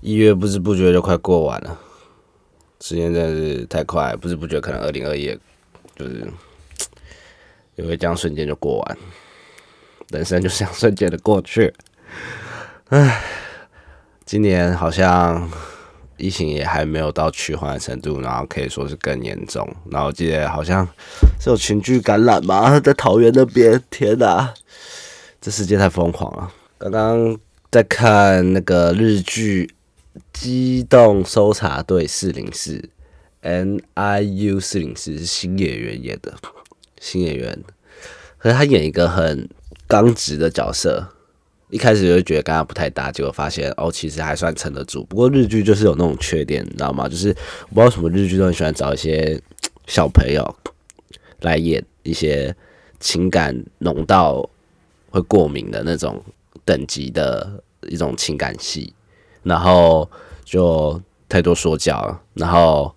一月不知不觉就快过完了，时间真的是太快，不知不觉可能二零二一就是 也会这样瞬间就过完，人生就是这样瞬间的过去。唉，今年好像疫情也还没有到趋缓的程度，然后可以说是更严重。然后我记得好像是有群聚感染嘛，在桃园那边，天哪，这世界太疯狂了。刚刚在看那个日剧。机动搜查队四零四，N I U 四零四是新演员演的，新演员，可是他演一个很刚直的角色，一开始就觉得跟他不太搭，结果发现哦，其实还算撑得住。不过日剧就是有那种缺点，你知道吗？就是我不知道什么日剧都很喜欢找一些 小朋友来演一些情感浓到会过敏的那种等级的一种情感戏。然后就太多说教了，然后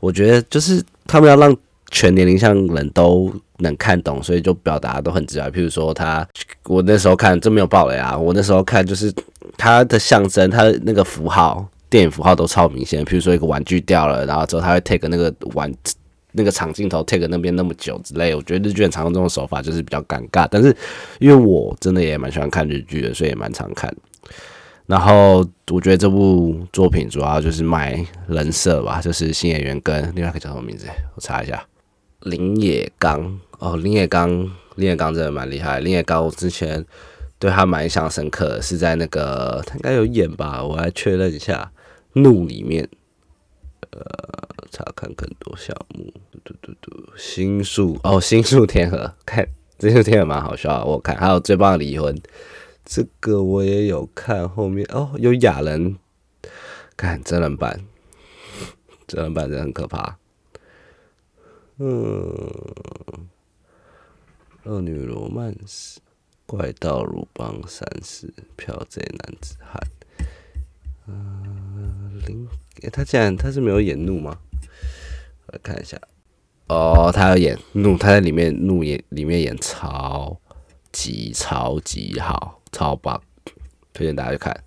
我觉得就是他们要让全年龄向人都能看懂，所以就表达都很直白。譬如说他，我那时候看这没有爆雷啊，我那时候看就是他的象征，他的那个符号，电影符号都超明显。譬如说一个玩具掉了，然后之后他会 take 那个玩那个长镜头 take 那边那么久之类。我觉得日剧很常用这种手法，就是比较尴尬。但是因为我真的也蛮喜欢看日剧的，所以也蛮常看。然后我觉得这部作品主要就是卖人设吧，就是新演员跟另外一个叫什么名字？我查一下，林野刚哦，林野刚，林野刚真的蛮厉害。林野刚我之前对他蛮印象深刻，是在那个他应该有演吧，我来确认一下，《怒》里面，呃，查看更多项目，嘟嘟嘟嘟，新宿哦，新宿天河，看这宿天河蛮好笑，我看还有最棒的离婚。这个我也有看，后面哦有雅人，看真人版，真人版真的很可怕。嗯，恶女罗曼史，怪盗鲁邦三世，漂贼男子汉。嗯，林，他竟然他是没有演怒吗？我来看一下。哦，他要演怒，他在里面怒演里面演超级超级好。超棒，推荐大家去看。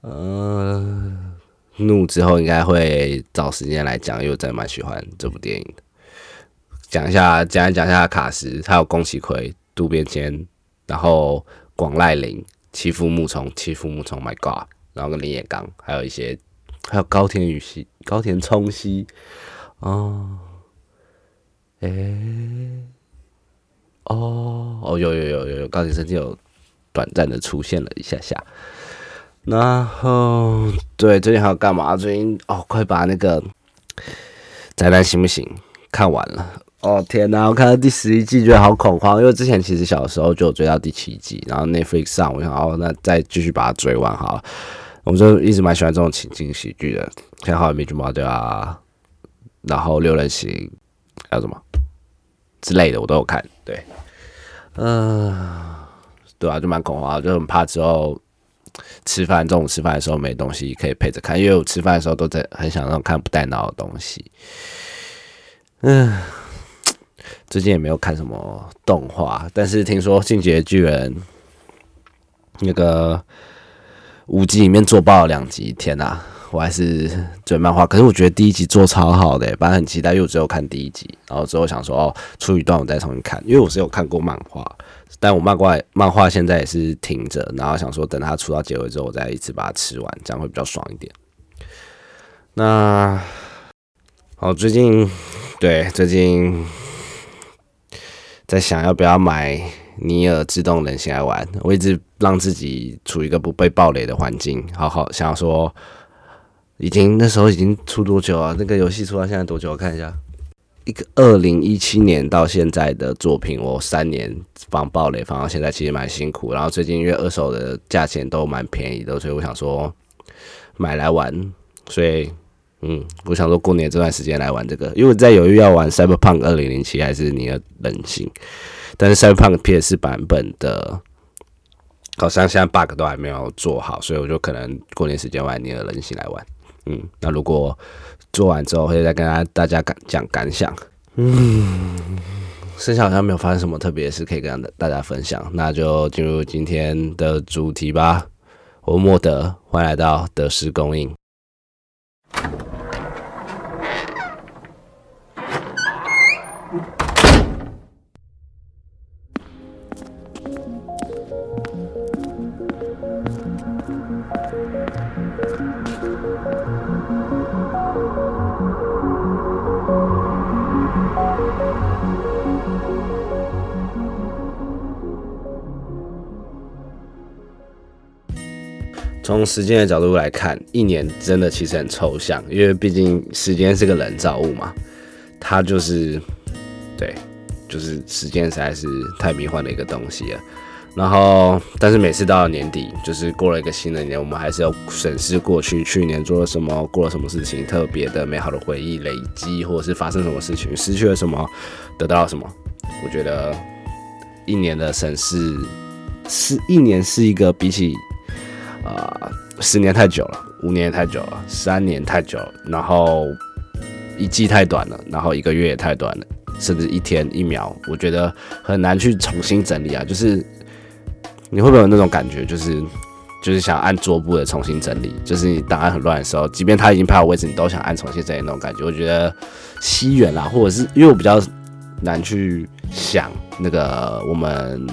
嗯，怒之后应该会找时间来讲，因为我真的蛮喜欢这部电影。讲一下，讲一讲一下卡斯，他有宫崎葵、渡边谦，然后广濑铃、欺负木虫、欺负木虫，My God，然后跟林野刚，还有一些，还有高田雨希、高田充希，哦，诶，哦，哦，有有有有有高田生纪有。短暂的出现了一下下，然后对最近还要干嘛？最近哦，快把那个宅男行不行看完了？哦天哪，我看到第十一季觉得好恐慌，因为之前其实小时候就有追到第七季，然后 Netflix 上，我想哦，那再继续把它追完好了。我就一直蛮喜欢这种情景喜剧的，像《好美剧猫》对啊，然后《六人行》还有什么之类的，我都有看。对，嗯。对啊，就蛮恐慌，就很怕之后吃饭中午吃饭的时候没东西可以陪着看，因为我吃饭的时候都在很想看不带脑的东西。嗯，最近也没有看什么动画，但是听说《进击的巨人》那个五集里面做爆了两集，天哪！我还是追漫画，可是我觉得第一集做超好的，本来很期待，因为我只有看第一集，然后之后想说哦，出一段我再重新看，因为我是有看过漫画。但我漫画漫画现在也是停着，然后想说等它出到结尾之后，我再一次把它吃完，这样会比较爽一点。那好，最近对最近在想要不要买尼尔自动人形来玩，我一直让自己处于一个不被暴雷的环境，好好想说，已经那时候已经出多久啊？那个游戏出到现在多久？我看一下。一个二零一七年到现在的作品，我三年防暴雷防到现在，其实蛮辛苦。然后最近因为二手的价钱都蛮便宜的，所以我想说买来玩。所以，嗯，我想说过年这段时间来玩这个，因为我在犹豫要玩 Cyberpunk 二零零七还是你的人性。但是 Cyberpunk PS 版本的，好像现在 bug 都还没有做好，所以我就可能过年时间玩你的人形来玩。嗯，那如果做完之后会再跟大大家感讲感想。嗯，剩下好像没有发生什么特别的事可以跟大家分享，那就进入今天的主题吧。我莫德，欢迎来到德师供应。从时间的角度来看，一年真的其实很抽象，因为毕竟时间是个人造物嘛，它就是对，就是时间实在是太迷幻的一个东西了。然后，但是每次到了年底，就是过了一个新的年，我们还是要审视过去，去年做了什么，过了什么事情，特别的美好的回忆累积，或者是发生什么事情，失去了什么，得到了什么。我觉得一年的审视是一年是一个比起。啊，十年太久了，五年也太久了，三年太久了，然后一季太短了，然后一个月也太短了，甚至一天一秒，我觉得很难去重新整理啊。就是你会不会有那种感觉，就是就是想按桌布的重新整理，就是你档案很乱的时候，即便它已经排好位置，你都想按重新整理那种感觉。我觉得西元啦，或者是因为我比较难去想那个我们。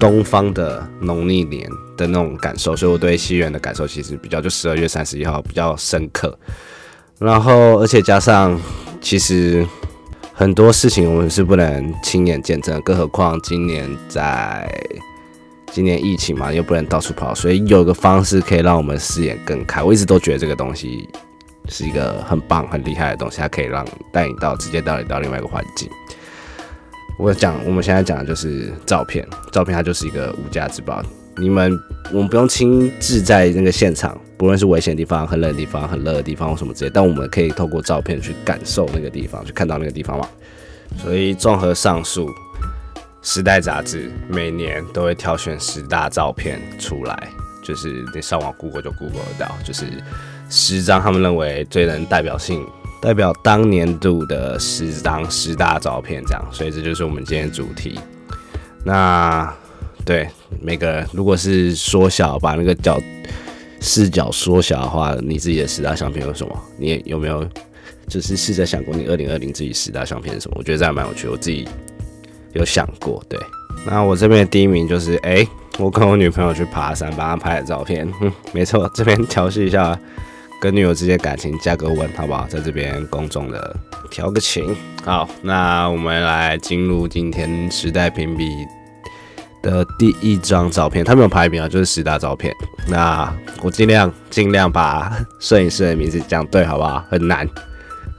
东方的农历年的那种感受，所以我对西元的感受其实比较就十二月三十一号比较深刻。然后，而且加上其实很多事情我们是不能亲眼见证，更何况今年在今年疫情嘛，又不能到处跑，所以有个方式可以让我们视野更开。我一直都觉得这个东西是一个很棒、很厉害的东西，它可以让带你到直接带你到另外一个环境。我讲，我们现在讲的就是照片，照片它就是一个无价之宝。你们，我们不用亲自在那个现场，不论是危险地方、很冷的地方、很热的地方或什么之类，但我们可以透过照片去感受那个地方，去看到那个地方嘛。所以综合上述，《时代》杂志每年都会挑选十大照片出来，就是你上网 Google 就 Google 得到，就是十张他们认为最能代表性。代表当年度的十张十大照片，这样，所以这就是我们今天主题。那对每个如果是缩小，把那个角视角缩小的话，你自己的十大相片有什么？你有没有就是试着想过你二零二零自己十大相片是什么？我觉得这样蛮有趣，我自己有想过。对，那我这边的第一名就是，哎，我跟我女朋友去爬山，帮她拍的照片。嗯，没错，这边调试一下。跟女友之间感情加个温，好不好？在这边公众的调个情。好，那我们来进入今天时代评比的第一张照片。他没有排名啊，就是十大照片。那我尽量尽量把摄影师的名字讲对，好不好？很难。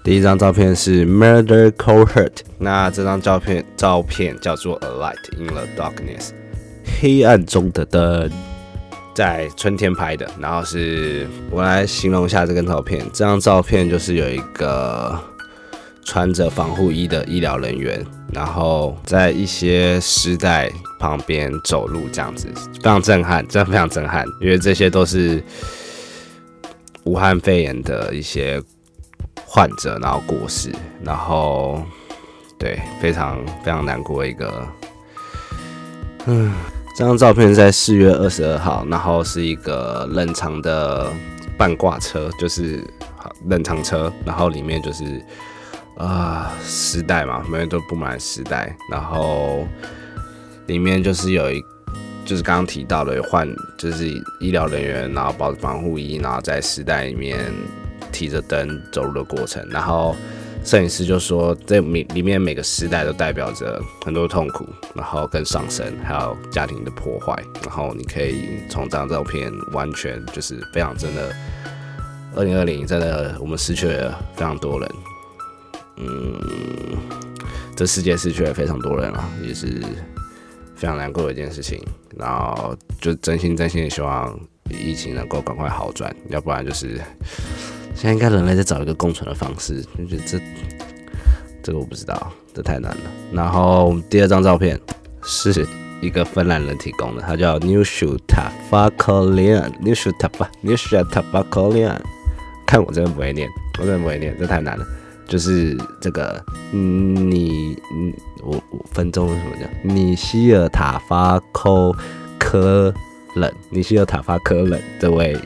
第一张照片是 Murder Cold Hurt。那这张照片照片叫做 A Light in the Darkness，黑暗中的灯。在春天拍的，然后是我来形容一下这张照片。这张照片就是有一个穿着防护衣的医疗人员，然后在一些尸袋旁边走路，这样子非常震撼，真的非常震撼，因为这些都是武汉肺炎的一些患者，然后过世，然后对，非常非常难过一个，嗯。这张照片在四月二十二号，然后是一个冷藏的半挂车，就是冷藏车，然后里面就是啊丝带嘛，每边都布满丝带，然后里面就是有一，就是刚刚提到的换，就是医疗人员，然后包着防护衣，然后在丝带里面提着灯走路的过程，然后。摄影师就说，这每里面每个时代都代表着很多痛苦，然后跟上升，还有家庭的破坏。然后你可以从这张照片完全就是非常真的，二零二零真的我们失去了非常多人，嗯，这世界失去了非常多人啊，也是非常难过的一件事情。然后就真心真心的希望疫情能够赶快好转，要不然就是。现在应该人类在找一个共存的方式，就觉得这这个我不知道，这太难了。然后第二张照片是一个芬兰人提供的，他叫 New Shuta Fakolian，New Shuta New Shuta Fakolian。看我真的不会念，我真的不会念，这太难了。就是这个，你，我我分钟什么叫？你希尔塔法科科冷尼希尔塔法科冷这位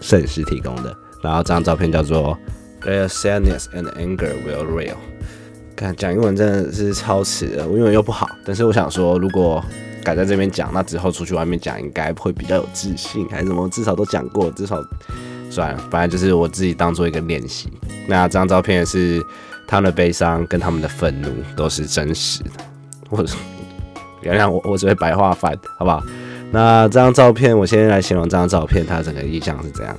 摄影师提供的。然后这张照片叫做 Their sadness and anger will real。看讲英文真的是超词的，我英文又不好，但是我想说，如果敢在这边讲，那之后出去外面讲应该会比较有自信，还是什么？至少都讲过，至少算了，反正就是我自己当做一个练习。那这张照片是他们的悲伤跟他们的愤怒都是真实的。我原谅我，我只会白话翻，好不好？那这张照片，我先来形容这张照片，它整个意象是这样。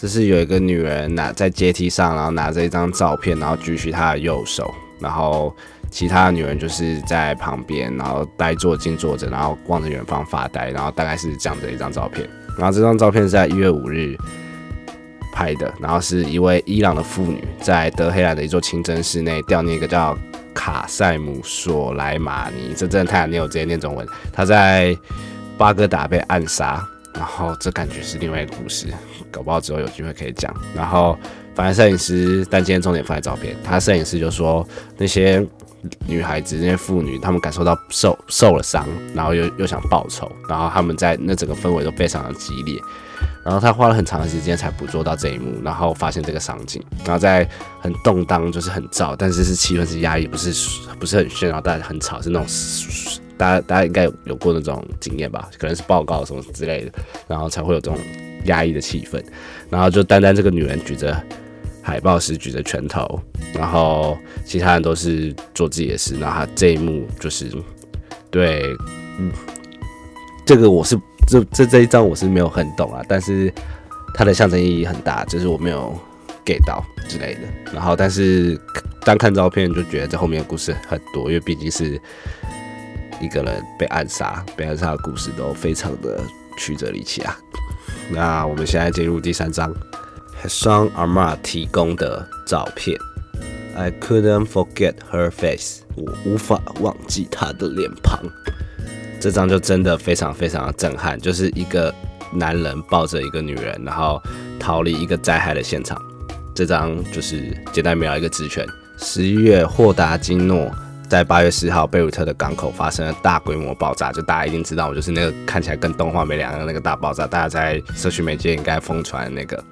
这是有一个女人拿在阶梯上，然后拿着一张照片，然后举起她的右手，然后其他的女人就是在旁边，然后呆坐静坐着，然后望着远方发呆，然后大概是这样的一张照片。然后这张照片是在一月五日拍的，然后是一位伊朗的妇女在德黑兰的一座清真寺内悼念一个叫卡塞姆索莱马尼，这真的太难念，我直接念中文。他在巴格达被暗杀。然后这感觉是另外一个故事，搞不好之后有机会可以讲。然后反正摄影师，但今天重点放在照片。他摄影师就说那些女孩子、那些妇女，她们感受到受受了伤，然后又又想报仇，然后他们在那整个氛围都非常的激烈。然后他花了很长的时间才捕捉到这一幕，然后发现这个场景，然后在很动荡，就是很燥，但是是气氛是压抑，不是不是很喧闹，但很吵，是那种。大家大家应该有有过那种经验吧？可能是报告什么之类的，然后才会有这种压抑的气氛。然后就单单这个女人举着海报时举着拳头，然后其他人都是做自己的事。然后这一幕就是对，嗯，这个我是这这这一张我是没有很懂啊，但是它的象征意义很大，就是我没有 get 到之类的。然后但是单看照片就觉得这后面的故事很多，因为毕竟是。一个人被暗杀，被暗杀的故事都非常的曲折离奇啊。那我们现在进入第三章，Hassan Amar 提供的照片。I couldn't forget her face，我无法忘记她的脸庞。这张就真的非常非常的震撼，就是一个男人抱着一个女人，然后逃离一个灾害的现场。这张就是简单描一个直拳。十一月，霍达金诺。在八月十号，贝鲁特的港口发生了大规模爆炸，就大家一定知道，我就是那个看起来跟动画没两样那个大爆炸，大家在社区媒介应该疯传那个。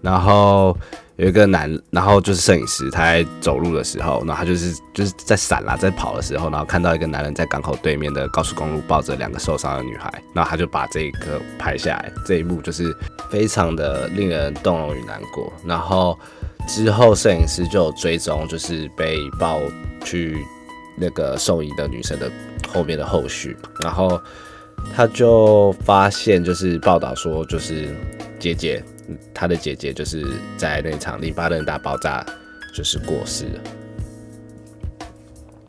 然后有一个男，然后就是摄影师，他在走路的时候，然后他就是就是在闪啦，在跑的时候，然后看到一个男人在港口对面的高速公路抱着两个受伤的女孩，然后他就把这一个拍下来，这一幕就是非常的令人动容与难过。然后之后摄影师就追踪，就是被抱去。那个送医的女生的后面的后续，然后他就发现，就是报道说，就是姐姐，他的姐姐就是在那场黎巴嫩大爆炸就是过世了。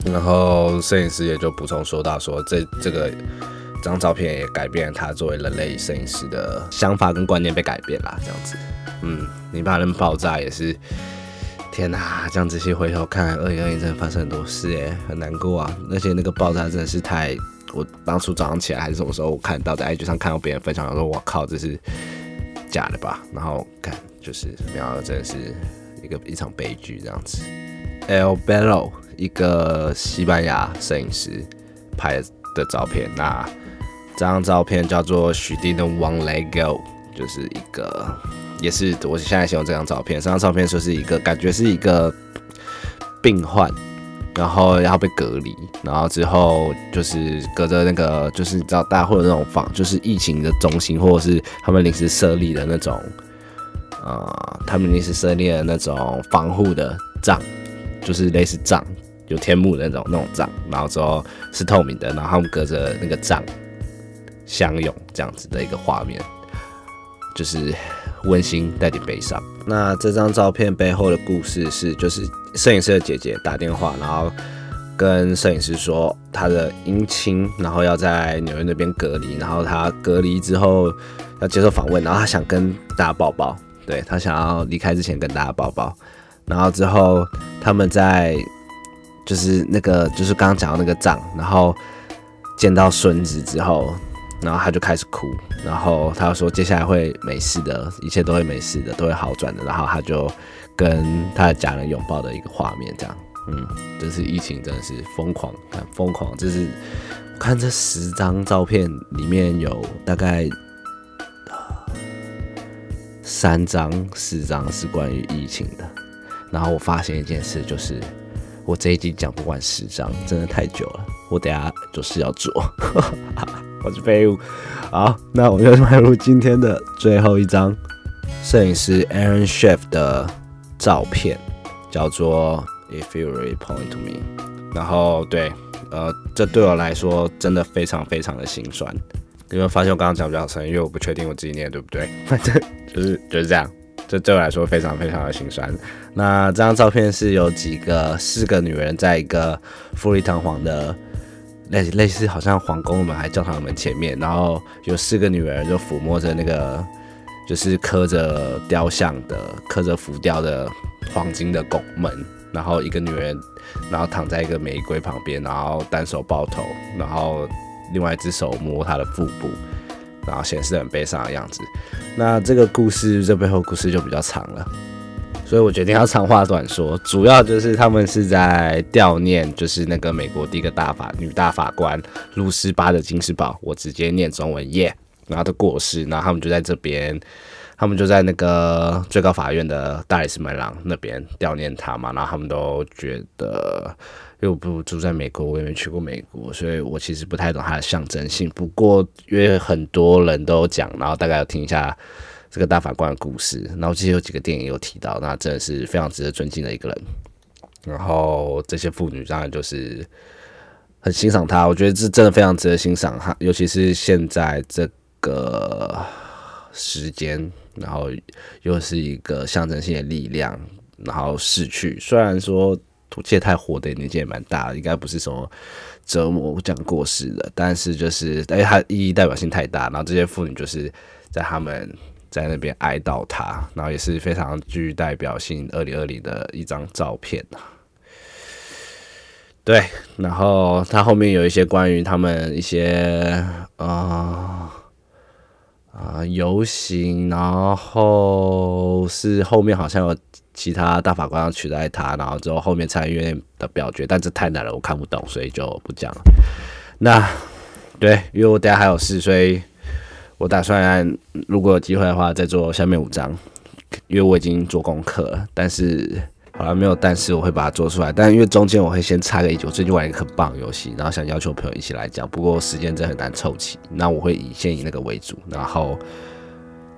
然后摄影师也就补充说到，说这这个张照片也改变了他作为人类摄影师的想法跟观念被改变啦，这样子。嗯，黎巴嫩爆炸也是。天呐，这样仔细回头看，二零二一真的发生很多事哎，很难过啊！而且那个爆炸真的是太……我当初早上起来还是什么时候，我看到在 IG 上看到别人分享，我说我靠，这是假的吧？然后看就是没想到真的是一个一场悲剧这样子。El Bello 一个西班牙摄影师拍的照片，那这张照片叫做许丁的 One Leg Go，就是一个。也是，我现在形容这张照片。这张照片说是一个感觉是一个病患，然后要被隔离，然后之后就是隔着那个，就是你知道大家会有那种防，就是疫情的中心，或者是他们临时设立的那种，呃，他们临时设立的那种防护的帐，就是类似帐，有天幕的那种那种帐，然后之后是透明的，然后他们隔着那个帐相拥这样子的一个画面，就是。温馨带点悲伤。那这张照片背后的故事是，就是摄影师的姐姐打电话，然后跟摄影师说她的姻亲，然后要在纽约那边隔离，然后她隔离之后要接受访问，然后她想跟大家抱抱，对她想要离开之前跟大家抱抱，然后之后他们在就是那个就是刚刚讲到那个账，然后见到孙子之后。然后他就开始哭，然后他说接下来会没事的，一切都会没事的，都会好转的。然后他就跟他的家人拥抱的一个画面，这样，嗯，这是疫情真的是疯狂，很疯狂。这是看这十张照片里面有大概三张、四张是关于疫情的。然后我发现一件事，就是我这一集讲不完十张，真的太久了。我等下有事要做，我是废物。好，那我们就迈入今天的最后一张，摄影师 Aaron Chef 的照片，叫做 If You Really Point to Me。然后对。呃，这对我来说真的非常非常的心酸。有没有发现我刚刚讲比较深？因为我不确定我自己念对不对。反正就是就是这样。这对我来说非常非常的心酸。那这张照片是有几个四个女人在一个富丽堂皇的类类似好像皇宫门还教堂门前面，然后有四个女人就抚摸着那个就是刻着雕像的、刻着浮雕的黄金的拱门。然后一个女人，然后躺在一个玫瑰旁边，然后单手抱头，然后另外一只手摸她的腹部，然后显示很悲伤的样子。那这个故事这背后故事就比较长了，所以我决定要长话短说。主要就是他们是在悼念，就是那个美国第一个大法女大法官露丝巴的金斯堡，我直接念中文耶，然后的过世，然后他们就在这边。他们就在那个最高法院的大理石门廊那边悼念他嘛，然后他们都觉得，因为我不住在美国，我也没去过美国，所以我其实不太懂它的象征性。不过因为很多人都讲，然后大概要听一下这个大法官的故事，然后其实有几个电影有提到，那真的是非常值得尊敬的一个人。然后这些妇女当然就是很欣赏他，我觉得这真的非常值得欣赏哈，尤其是现在这个时间。然后又是一个象征性的力量，然后逝去。虽然说土切太火的年纪也蛮大，应该不是什么折磨这样过世的，但是就是哎，它意义代表性太大。然后这些妇女就是在他们在那边哀悼他，然后也是非常具代表性。二零二零的一张照片对，然后他后面有一些关于他们一些啊。啊，游行，然后是后面好像有其他大法官要取代他，然后之后后面参议院的表决，但这太难了，我看不懂，所以就不讲了。那对，因为我等下还有事，所以我打算如果有机会的话再做下面五张，因为我已经做功课了，但是。好像，没有，但是我会把它做出来。但因为中间我会先插个一句，我最近玩一个很棒的游戏，然后想要求朋友一起来讲，不过时间真的很难凑齐。那我会以先以那个为主，然后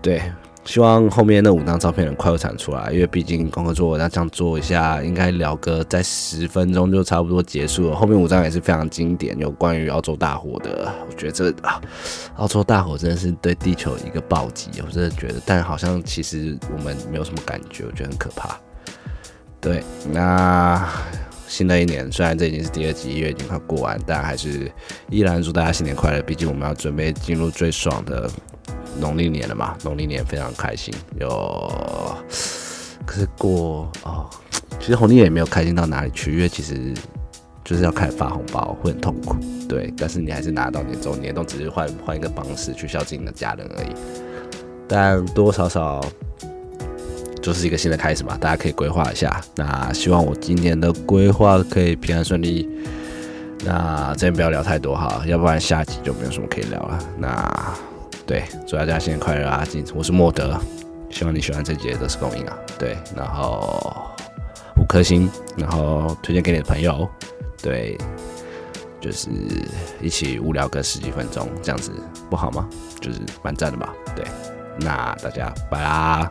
对，希望后面那五张照片能快快产出来，因为毕竟功课做，那这样做一下，应该聊个在十分钟就差不多结束了。后面五张也是非常经典，有关于澳洲大火的，我觉得这啊，澳洲大火真的是对地球一个暴击，我真的觉得，但好像其实我们没有什么感觉，我觉得很可怕。对，那新的一年，虽然这已经是第二集，一月已经快过完，但还是依然祝大家新年快乐。毕竟我们要准备进入最爽的农历年了嘛，农历年非常开心。有，可是过哦，其实红历年也没有开心到哪里去，因为其实就是要开始发红包，会很痛苦。对，但是你还是拿到年终，年终只是换换一个方式去孝敬你的家人而已，但多多少少。就是一个新的开始嘛，大家可以规划一下。那希望我今年的规划可以平安顺利。那这边不要聊太多哈，要不然下集就没有什么可以聊了。那对，祝大家新年快乐啊！我是莫德，希望你喜欢这节的是公映啊。对，然后五颗星，然后推荐给你的朋友。对，就是一起无聊个十几分钟这样子，不好吗？就是蛮赞的吧？对，那大家拜啦。